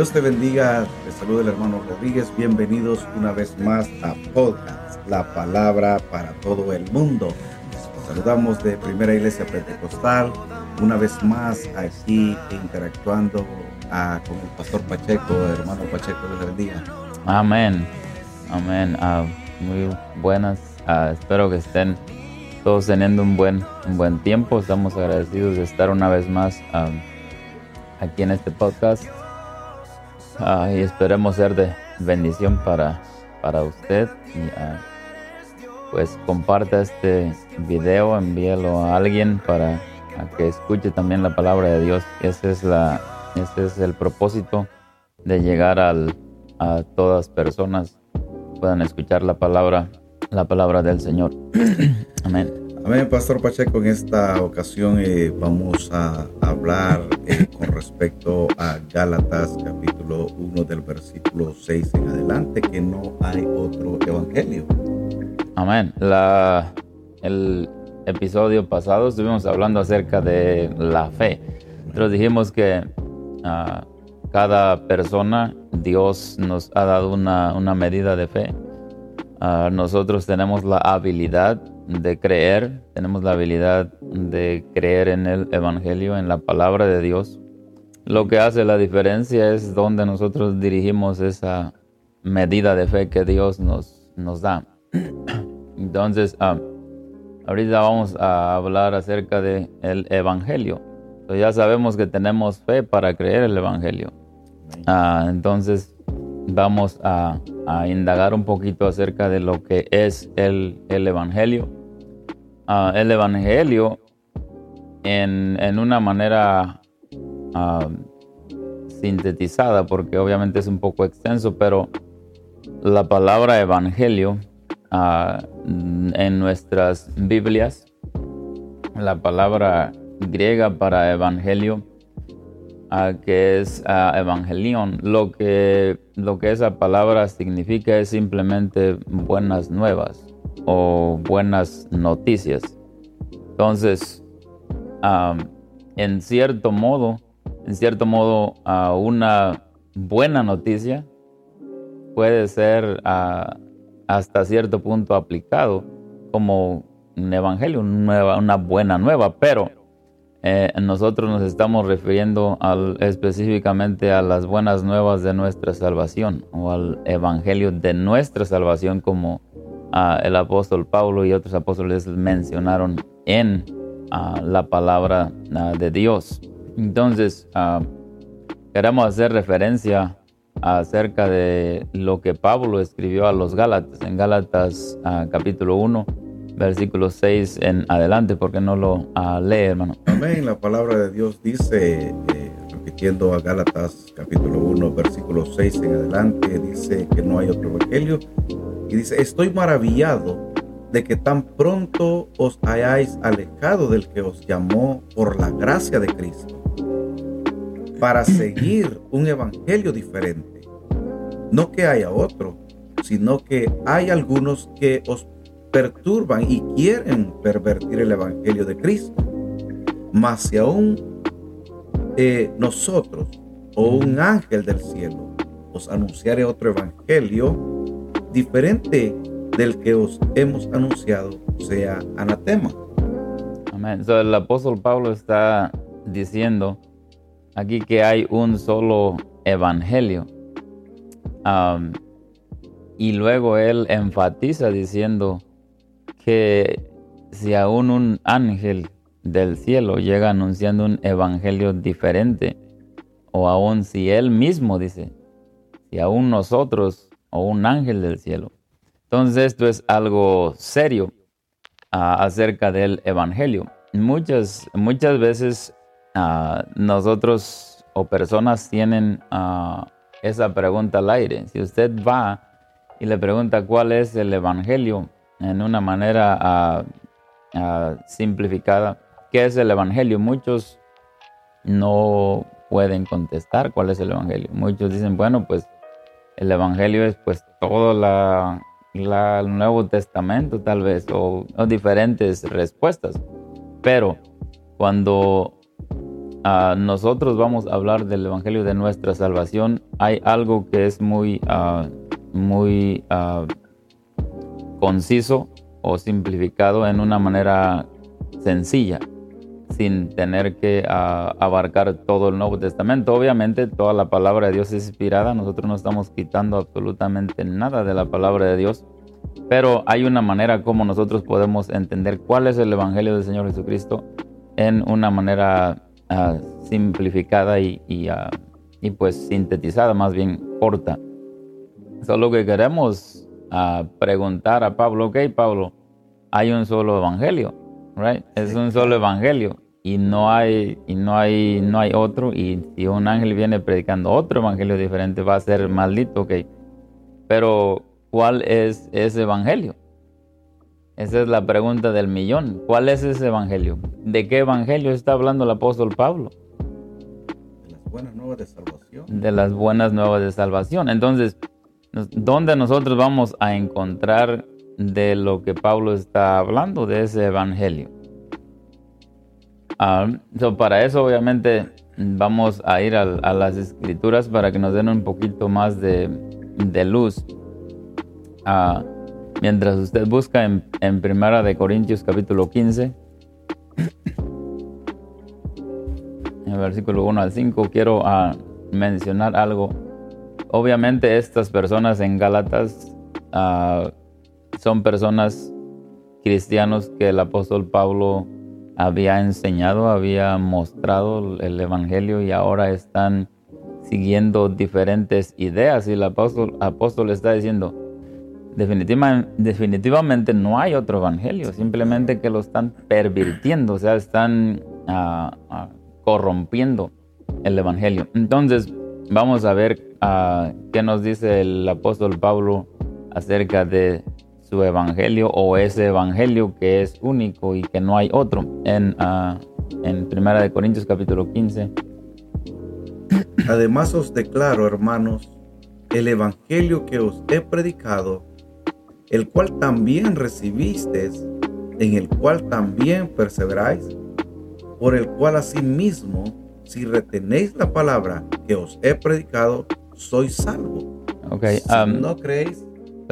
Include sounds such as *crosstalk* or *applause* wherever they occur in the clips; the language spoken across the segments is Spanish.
Dios te bendiga, te saluda el hermano Rodríguez, bienvenidos una vez más a Podcast, la palabra para todo el mundo. Saludamos de Primera Iglesia Pentecostal, una vez más aquí interactuando ah, con el pastor Pacheco, hermano Pacheco, Dios bendiga. Amén, amén, ah, muy buenas, ah, espero que estén todos teniendo un buen, un buen tiempo, estamos agradecidos de estar una vez más aquí en este podcast Ah, y esperemos ser de bendición para, para usted. Ah, pues comparta este video, envíelo a alguien para que escuche también la palabra de Dios. Ese es, la, ese es el propósito de llegar al, a todas personas puedan escuchar la palabra, la palabra del Señor. *clears throat* Amén. Amén, Pastor Pacheco. En esta ocasión eh, vamos a hablar eh, con respecto a Gálatas capítulo 1 del versículo 6 en adelante, que no hay otro evangelio. Amén. La, el episodio pasado estuvimos hablando acerca de la fe. Nosotros dijimos que a cada persona Dios nos ha dado una, una medida de fe. nosotros tenemos la habilidad de creer, tenemos la habilidad de creer en el Evangelio, en la palabra de Dios. Lo que hace la diferencia es donde nosotros dirigimos esa medida de fe que Dios nos, nos da. *clears throat* Entonces, ah, ahorita vamos a hablar acerca del el Evangelio. ya sabemos que tenemos fe para creer el Evangelio. Ah, entonces, vamos a, indagar un poquito acerca de lo que es el, el Evangelio. El Evangelio en, una manera sintetizada, porque obviamente es un poco extenso, pero la palabra Evangelio en nuestras Biblias, la palabra griega para Evangelio, que es Evangelion, lo que, lo que esa palabra significa es simplemente buenas nuevas o buenas noticias. Entonces, en cierto modo, en cierto modo, una buena noticia puede ser hasta cierto punto aplicado como un evangelio, una, buena nueva, pero eh, nosotros nos estamos refiriendo al, específicamente a las buenas nuevas de nuestra salvación o al evangelio de nuestra salvación como el apóstol Pablo y otros apóstoles mencionaron en la palabra de Dios. Entonces, queremos hacer referencia acerca de lo que Pablo escribió a los Gálatas, en Gálatas capítulo 1, versículo 6 en adelante, porque no lo lee, hermano. Amén. La palabra de Dios dice, eh, repitiendo a Gálatas capítulo 1, versículo 6 en adelante, dice que no hay otro evangelio y dice, estoy maravillado de que tan pronto os hayáis alejado del que os llamó por la gracia de Cristo para seguir un evangelio diferente. No que haya otro, sino que hay algunos que os perturban y quieren pervertir el evangelio de Cristo. Mas si aún eh, nosotros o un ángel del cielo os anunciare otro evangelio, diferente del que os hemos anunciado sea anatema. Amén. el apóstol Pablo está diciendo aquí que hay un solo evangelio. y luego él enfatiza diciendo que si aún un ángel del cielo llega anunciando un evangelio diferente, o aún si él mismo dice, si aún nosotros o un ángel del cielo. Entonces esto es algo serio ah, acerca del Evangelio. Muchas, muchas veces ah, nosotros o personas tienen ah, esa pregunta al aire. Si usted va y le pregunta cuál es el Evangelio en una manera simplificada, ¿qué es el Evangelio? Muchos no pueden contestar cuál es el Evangelio. Muchos dicen, bueno, pues el Evangelio es pues todo la, el Nuevo Testamento tal vez o, diferentes respuestas. Pero cuando ah, nosotros vamos a hablar del Evangelio de nuestra salvación, hay algo que es muy, muy conciso o simplificado en una manera sencilla, sin tener que abarcar todo el Nuevo Testamento. Obviamente toda la palabra de Dios es inspirada, nosotros no estamos quitando absolutamente nada de la palabra de Dios, pero hay una manera como nosotros podemos entender cuál es el Evangelio del Señor Jesucristo en una manera ah, simplificada y, ah, y, pues sintetizada, más bien corta. Solo que queremos ah, preguntar a Pablo, ok Pablo, hay un solo Evangelio, right? Es un solo Evangelio y no hay y no hay no hay otro y si un ángel viene predicando otro evangelio diferente va a ser maldito, ok. Pero ¿cuál es ese evangelio? Esa es la pregunta del millón. ¿Cuál es ese evangelio? ¿De qué evangelio está hablando el apóstol Pablo? De las buenas nuevas de salvación. De las buenas nuevas de salvación. Entonces, ¿dónde nosotros vamos a encontrar de lo que Pablo está hablando, de ese evangelio? Ah, para eso, obviamente, vamos a ir a, las escrituras para que nos den un poquito más de, luz. Ah, mientras usted busca en, en, Primera de Corintios capítulo 15, en versículo 1 al 5, quiero ah, mencionar algo. Obviamente estas personas en Gálatas son personas cristianos que el apóstol Pablo había enseñado, había mostrado el Evangelio y ahora están siguiendo diferentes ideas y el apóstol, apóstol está diciendo, definitivamente no hay otro Evangelio, simplemente que lo están pervirtiendo, o sea, están ah, ah, corrompiendo el Evangelio. Entonces, vamos a ver uh, qué nos dice el apóstol Pablo acerca de su evangelio o ese evangelio que es único y que no hay otro. En, uh, en Primera de Corintios capítulo 15. Además os declaro, hermanos, el evangelio que os he predicado, el cual también recibisteis, en el cual también perseveráis, por el cual asimismo, si retenéis la palabra que os he predicado, sois salvo. Okay, si um, no creéis,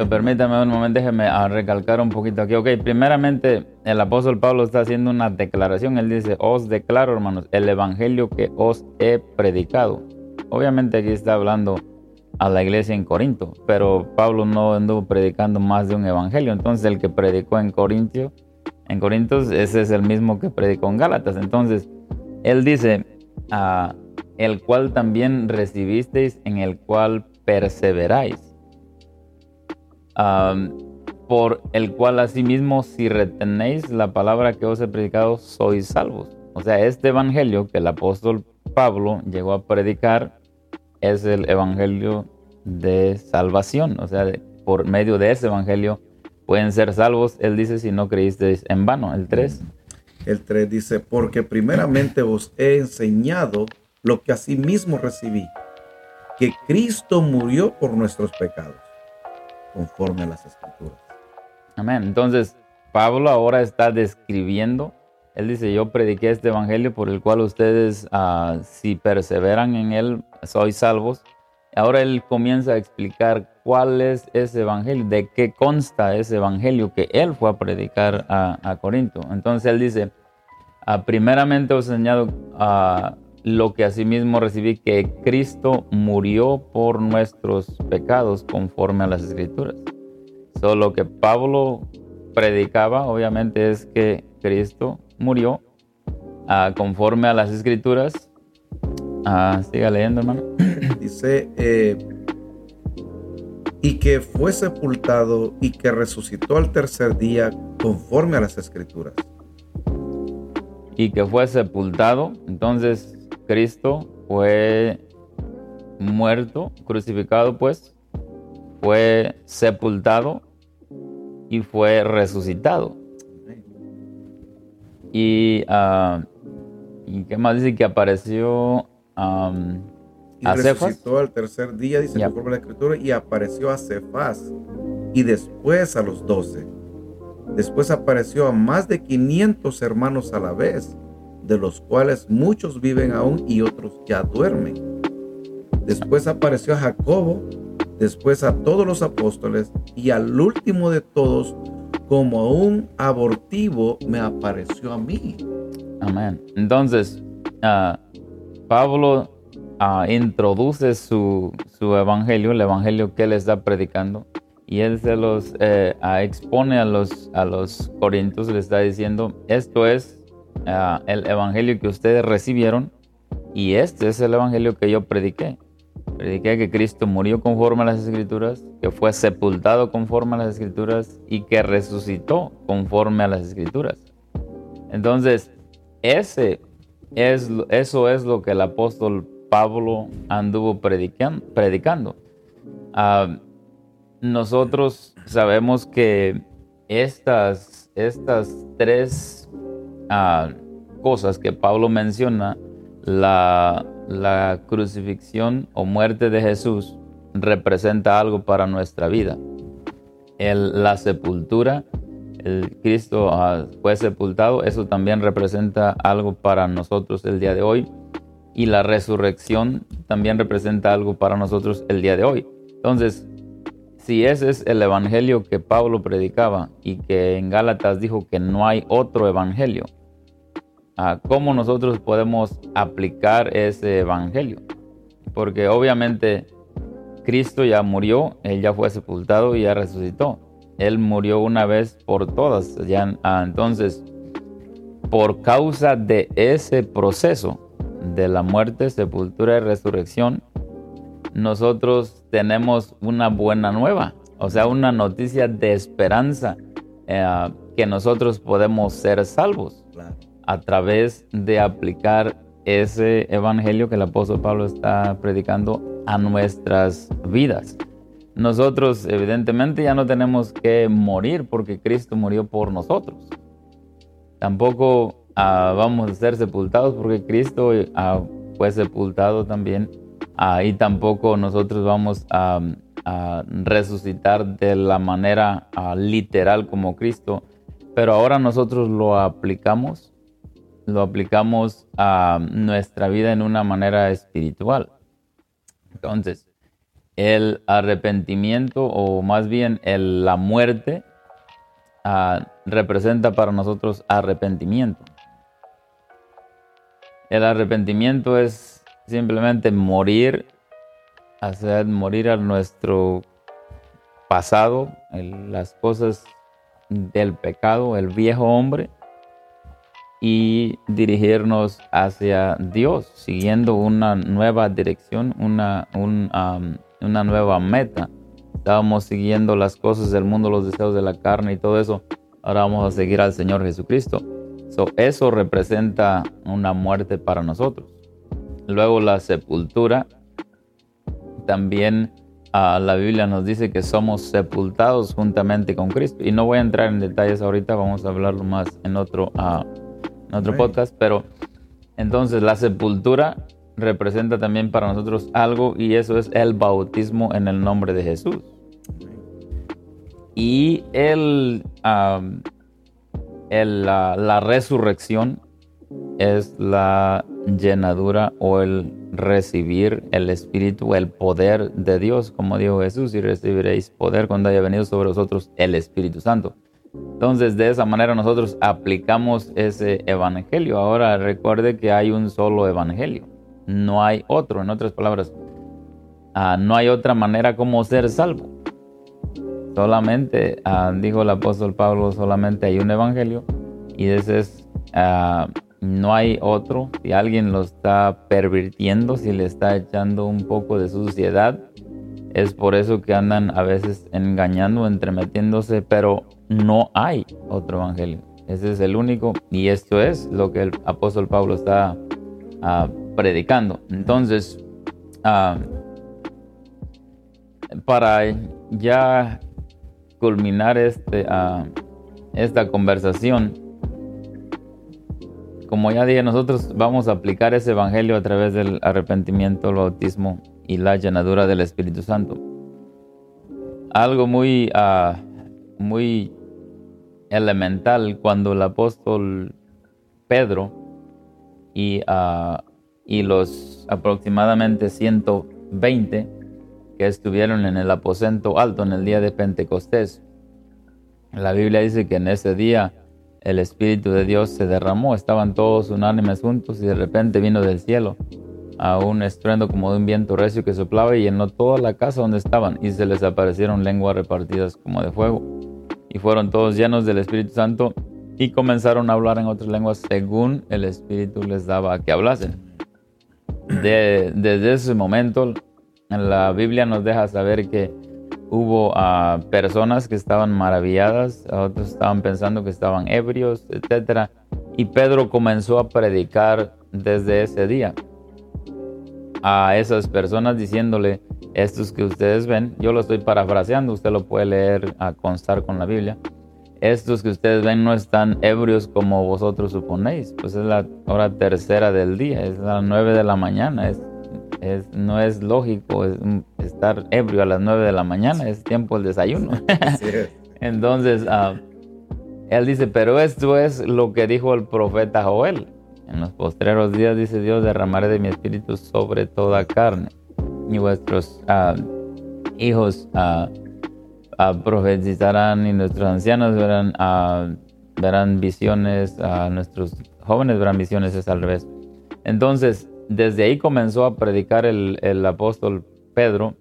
permítame un momento, déjeme ah, recalcar un poquito aquí. Ok, primeramente el apóstol Pablo está haciendo una declaración. Él dice, os declaro, hermanos, el evangelio que os he predicado. Obviamente aquí está hablando a la iglesia en Corinto, pero Pablo no anduvo predicando más de un evangelio. Entonces el que predicó en Corintio, en Corintios, ese es el mismo que predicó en Gálatas. Entonces él dice, ah, el cual también recibisteis, en el cual perseveráis por el cual asimismo si retenéis la palabra que os he predicado, sois salvos. O sea, este evangelio que el apóstol Pablo llegó a predicar es el evangelio de salvación. O sea, por medio de ese evangelio pueden ser salvos. Él dice, si no creísteis en vano. El 3. El 3 dice, porque primeramente os he enseñado lo que asimismo recibí, que Cristo murió por nuestros pecados conforme a las escrituras. Amén. Entonces, Pablo ahora está describiendo, él dice, yo prediqué este evangelio por el cual ustedes, ah, si perseveran en él, sois salvos. Ahora él comienza a explicar cuál es ese evangelio, de qué consta ese evangelio que él fue a predicar a, Corinto. Entonces él dice, ah, primeramente os he enseñado a lo que asimismo recibí, que Cristo murió por nuestros pecados conforme a las escrituras. Solo que Pablo predicaba, obviamente, es que Cristo murió ah, conforme a las escrituras. Ah, siga leyendo, hermano. *clears throat* Dice, eh, y que fue sepultado y que resucitó al tercer día conforme a las escrituras. Y que fue sepultado, entonces Cristo fue muerto, crucificado pues, fue sepultado y fue resucitado. Y, uh, ¿y qué más dice que apareció um, y resucitó al tercer día, dice la escritura, y apareció a Cefas y después a los doce. Después apareció a más de 500 hermanos a la vez de los cuales muchos viven aún y otros ya duermen. Después apareció a Jacobo, después a todos los apóstoles y al último de todos, como un abortivo, me apareció a mí. Amén. Entonces, ah, Pablo ah, introduce su, su, evangelio, el evangelio que él está predicando, y él se los eh, ah, expone a los, a los corintios, le está diciendo, esto es el evangelio que ustedes recibieron, y este es el evangelio que yo prediqué. Prediqué que Cristo murió conforme a las escrituras, que fue sepultado conforme a las escrituras y que resucitó conforme a las escrituras. Entonces, ese es, eso es lo que el apóstol Pablo anduvo predicando. Ah, nosotros sabemos que estas, estas tres ah, cosas que Pablo menciona, la, crucifixión o muerte de Jesús representa algo para nuestra vida. La sepultura Cristo ah, fue sepultado, eso también representa algo para nosotros el día de hoy. Y la resurrección también representa algo para nosotros el día de hoy. Entonces, si ese es el evangelio que Pablo predicaba y que en Gálatas dijo que no hay otro evangelio, ah, ¿cómo nosotros podemos aplicar ese evangelio? Porque obviamente Cristo ya murió, Él ya fue sepultado y ya resucitó. Él murió una vez por todas. Ya, ah, entonces, por causa de ese proceso de la muerte, sepultura y resurrección, nosotros tenemos una buena nueva, o sea, una noticia de esperanza eh, que nosotros podemos ser salvos a través de aplicar ese evangelio que el apóstol Pablo está predicando a nuestras vidas. Nosotros evidentemente ya no tenemos que morir porque Cristo murió por nosotros. Tampoco ah, vamos a ser sepultados porque Cristo ah, fue sepultado también. Ah, y tampoco nosotros vamos a, resucitar de la manera literal como Cristo. Pero ahora nosotros lo aplicamos, lo aplicamos a nuestra vida en una manera espiritual. Entonces, el arrepentimiento o más bien la muerte ah, representa para nosotros arrepentimiento. El arrepentimiento es simplemente morir, hacer morir a nuestro pasado, las cosas del pecado, el viejo hombre, y dirigirnos hacia Dios, siguiendo una nueva dirección, una, un, una nueva meta. Estábamos siguiendo las cosas del mundo, los deseos de la carne y todo eso. Ahora vamos a seguir al Señor Jesucristo. eso representa una muerte para nosotros. Luego la sepultura. También ah, la Biblia nos dice que somos sepultados juntamente con Cristo. Y no voy a entrar en detalles ahorita, vamos a hablarlo más en otro, ah, en otro podcast. Pero entonces la sepultura representa también para nosotros algo y eso es el bautismo en el nombre de Jesús. Y el, la, resurrección es la llenadura o el recibir el Espíritu, el poder de Dios, como dijo Jesús, y recibiréis poder cuando haya venido sobre vosotros el Espíritu Santo. Entonces, de esa manera nosotros aplicamos ese evangelio. Ahora recuerde que hay un solo evangelio no hay otro. En otras palabras, ah, no hay otra manera como ser salvo. Solamente, ah, dijo el apóstol Pablo, solamente hay un evangelio y ese es, ah, no hay otro. Si alguien lo está pervirtiendo, si le está echando un poco de suciedad, es por eso que andan a veces engañando, entremetiéndose, pero no hay otro evangelio. Ese es el único y esto es lo que el apóstol Pablo está predicando. Entonces, ah, para ya culminar este, ah, esta conversación, como ya dije, nosotros vamos a aplicar ese evangelio a través del arrepentimiento, el bautismo y la llenadura del Espíritu Santo. Algo muy, ah, muy elemental cuando el apóstol Pedro y, ah, y los aproximadamente 120 que estuvieron en el aposento alto en el día de Pentecostés. La Biblia dice que en ese día el Espíritu de Dios se derramó, estaban todos unánimes juntos y de repente vino del cielo a un estruendo como de un viento recio que soplaba y llenó toda la casa donde estaban y se les aparecieron lenguas repartidas como de fuego y fueron todos llenos del Espíritu Santo y comenzaron a hablar en otras lenguas según el Espíritu les daba que hablasen. desde ese momento la Biblia nos deja saber que hubo a personas que estaban maravilladas, otros estaban pensando que estaban ebrios, etc. Y Pedro comenzó a predicar desde ese día a esas personas diciéndole, estos que ustedes ven, yo lo estoy parafraseando, usted lo puede leer a constar con la Biblia. Estos que ustedes ven no están ebrios como vosotros suponéis, pues es la hora tercera del día, es las nueve de la mañana, es no es lógico estar ebrio a las 9 de la mañana, es tiempo del desayuno. *laughs* Entonces, ah, él dice, pero esto es lo que dijo el profeta Joel. En los postreros días, dice Dios, derramaré de mi espíritu sobre toda carne. Y vuestros ah, hijos uh, profetizarán y nuestros ancianos verán, verán visiones, nuestros jóvenes verán visiones, es al revés. Entonces, desde ahí comenzó a predicar el, apóstol Pedro,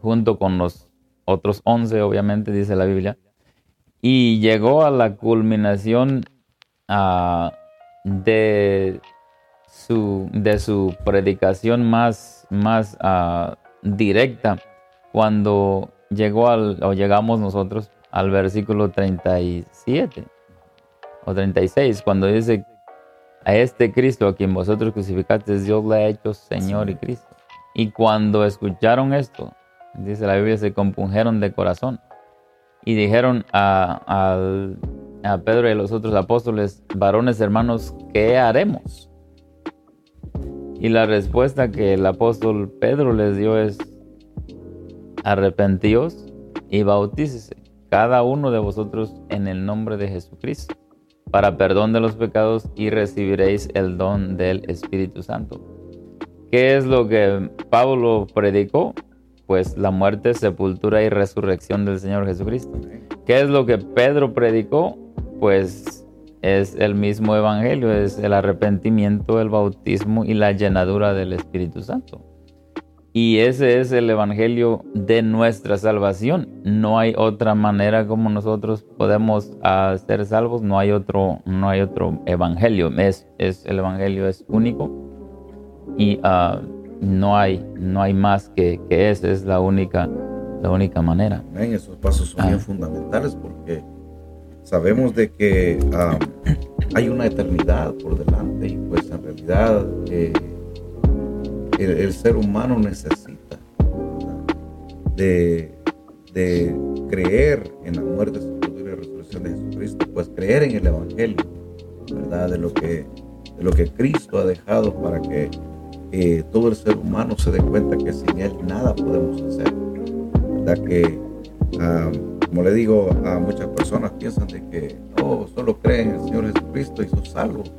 junto con los otros once, obviamente, dice la Biblia, y llegó a la culminación ah, de, su, de su predicación más, más ah, directa cuando llegó al, o llegamos nosotros al versículo 37 o 36, cuando dice a este Cristo a quien vosotros crucificaste, Dios le ha hecho Señor y Cristo. Y cuando escucharon esto, dice la Biblia, se compungieron de corazón y dijeron a, a Pedro y a los otros apóstoles, varones hermanos, ¿qué haremos? Y la respuesta que el apóstol Pedro les dio es, arrepentíos y bautícese cada uno de vosotros en el nombre de Jesucristo para perdón de los pecados y recibiréis el don del Espíritu Santo. ¿Qué es lo que Pablo predicó? Pues la muerte, sepultura y resurrección del Señor Jesucristo. ¿Qué es lo que Pedro predicó? Pues es el mismo evangelio, es el arrepentimiento, el bautismo y la llenadura del Espíritu Santo. Y ese es el evangelio de nuestra salvación. No hay otra manera como nosotros podemos ah, ser salvos. No hay otro, no hay otro evangelio. Es, es el evangelio es único y uh, no hay, no hay más que, que ese. Es la única, la única manera. esos pasos son bien ah. fundamentales porque sabemos de que hay una eternidad por delante y pues en realidad eh, el, ser humano necesita de, creer en la muerte, y la resurrección de Jesucristo, pues creer en el Evangelio, ¿verdad? De lo que, de lo que Cristo ha dejado para que eh, todo el ser humano se dé cuenta que sin Él nada podemos hacer, ¿verdad? Que, ah, como le digo, a muchas personas piensan de que, oh, solo creen en el Señor Jesucristo y son salvos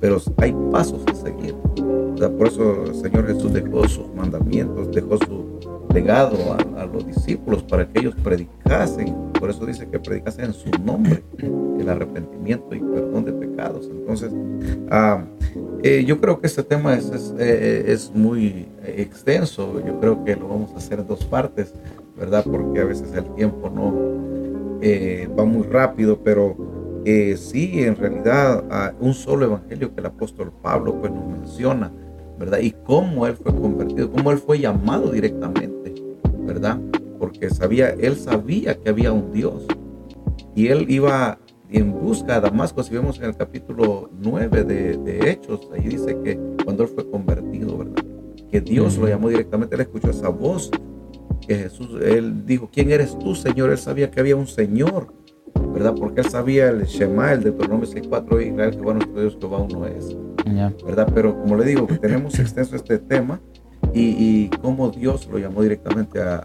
pero hay pasos a seguir. Por eso el Señor Jesús dejó sus mandamientos, dejó su legado a, los discípulos para que ellos predicasen. Por eso dice que predicasen en su nombre el arrepentimiento y perdón de pecados. Entonces, ah, eh, yo creo que este tema es, es, eh, es, muy extenso. Yo creo que lo vamos a hacer en dos partes, ¿verdad? Porque a veces el tiempo no eh, va muy rápido, pero eh, sí, en realidad, un solo evangelio que el apóstol Pablo pues, nos menciona, ¿verdad? Y cómo él fue convertido, cómo él fue llamado directamente, ¿verdad? Porque sabía, él sabía que había un Dios y él iba en busca de Damasco, si vemos en el capítulo 9 de, Hechos, ahí dice que cuando él fue convertido, ¿verdad? Que Dios lo llamó directamente, él escuchó esa voz, que Jesús, él dijo, ¿quién eres tú, Señor? Él sabía que había un Señor ¿verdad? Porque él sabía el Shema, el Deuteronomio 6.4, Israel, Jehová nuestro Dios, Jehová uno es, ¿verdad? Pero como le digo, tenemos extenso este tema y, y cómo Dios lo llamó directamente a,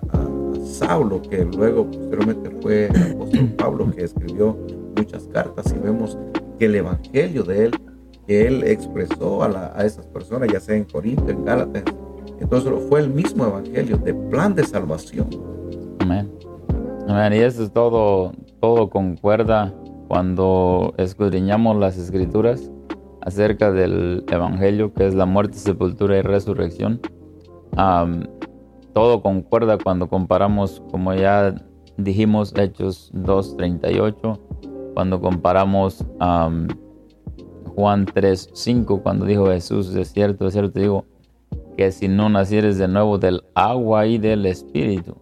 Saulo, que luego posteriormente fue el apóstol Pablo, que escribió muchas cartas y vemos que el evangelio de él que él expresó a, a esas personas, ya sea en Corinto, en Gálatas. Entonces fue el mismo evangelio de plan de salvación. Amén. Amén. Y eso es todo, todo concuerda cuando escudriñamos las escrituras acerca del Evangelio, que es la muerte, sepultura y resurrección. todo concuerda cuando comparamos, como ya dijimos, Hechos 2.38, cuando comparamos Juan 3.5, cuando dijo Jesús, es cierto, es cierto, digo, que si no nacieres de nuevo del agua y del Espíritu,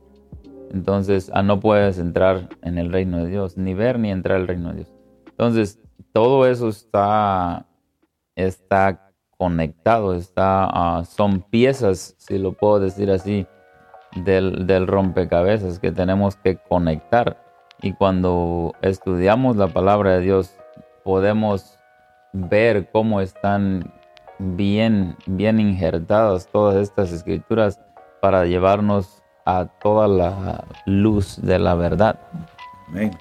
entonces ah, no puedes entrar en el reino de Dios, ni ver ni entrar al reino de Dios. Entonces, todo eso está, está conectado, está, ah, son piezas, si lo puedo decir así, del, del rompecabezas que tenemos que conectar. Y cuando estudiamos la palabra de Dios, podemos ver cómo están bien, bien injertadas todas estas escrituras para llevarnos a toda la luz de la verdad. Amén.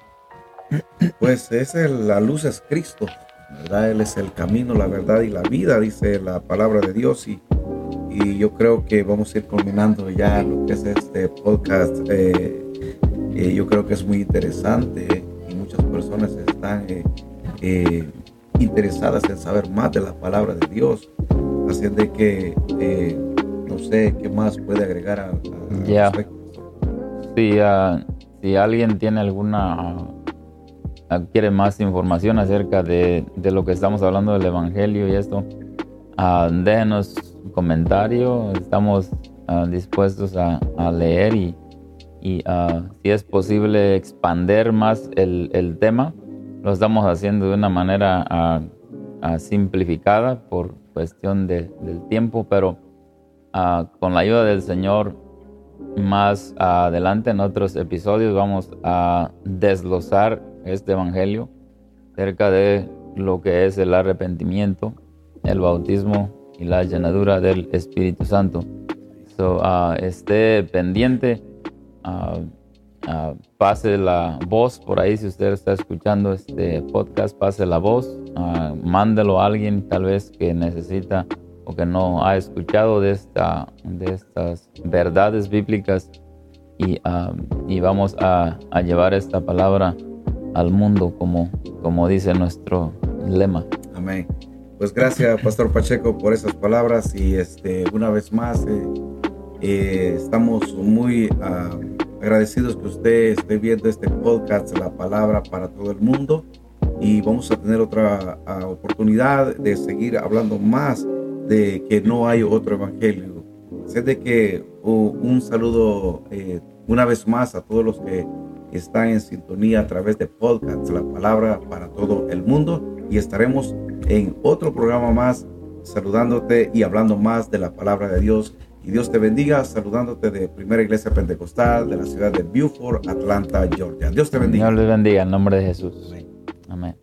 Pues es la luz es Cristo, ¿verdad? Él es el camino, la verdad y la vida, dice la palabra de Dios. Y, y yo creo que vamos a ir culminando ya lo que es este podcast. Eh, eh, yo creo que es muy interesante y muchas personas están eh, interesadas en saber más de la palabra de Dios. Así de que no sé qué más puede agregar a, ya. Si, ah, si alguien tiene alguna, quiere más información acerca de, lo que estamos hablando del Evangelio y esto, uh, déjenos un comentario. Estamos dispuestos a, leer y, y si es posible expander más el, tema. Lo estamos haciendo de una manera simplificada por cuestión de, del tiempo, pero con la ayuda del Señor más adelante en otros episodios vamos a desglosar este evangelio acerca de lo que es el arrepentimiento, el bautismo y la llenadura del Espíritu Santo. So, uh, esté pendiente, uh, pase la voz por ahí si usted está escuchando este podcast, pase la voz, mándelo a alguien tal vez que necesita o que no ha escuchado de, esta, de estas verdades bíblicas y, y vamos a, a, llevar esta palabra al mundo como, como dice nuestro lema. Amén. Pues gracias, Pastor Pacheco, por esas palabras y este, una vez más eh, eh, estamos muy agradecidos que usted esté viendo este podcast, la palabra para todo el mundo y vamos a tener otra oportunidad de seguir hablando más de que no hay otro evangelio. Sé de que un saludo eh, una vez más a todos los que están en sintonía a través de podcast, la palabra para todo el mundo y estaremos en otro programa más saludándote y hablando más de la palabra de Dios. Y Dios te bendiga, saludándote de Primera Iglesia Pentecostal de la ciudad de Beaufort, Atlanta, Georgia. Dios te bendiga. Dios les bendiga en nombre de Jesús. Amén.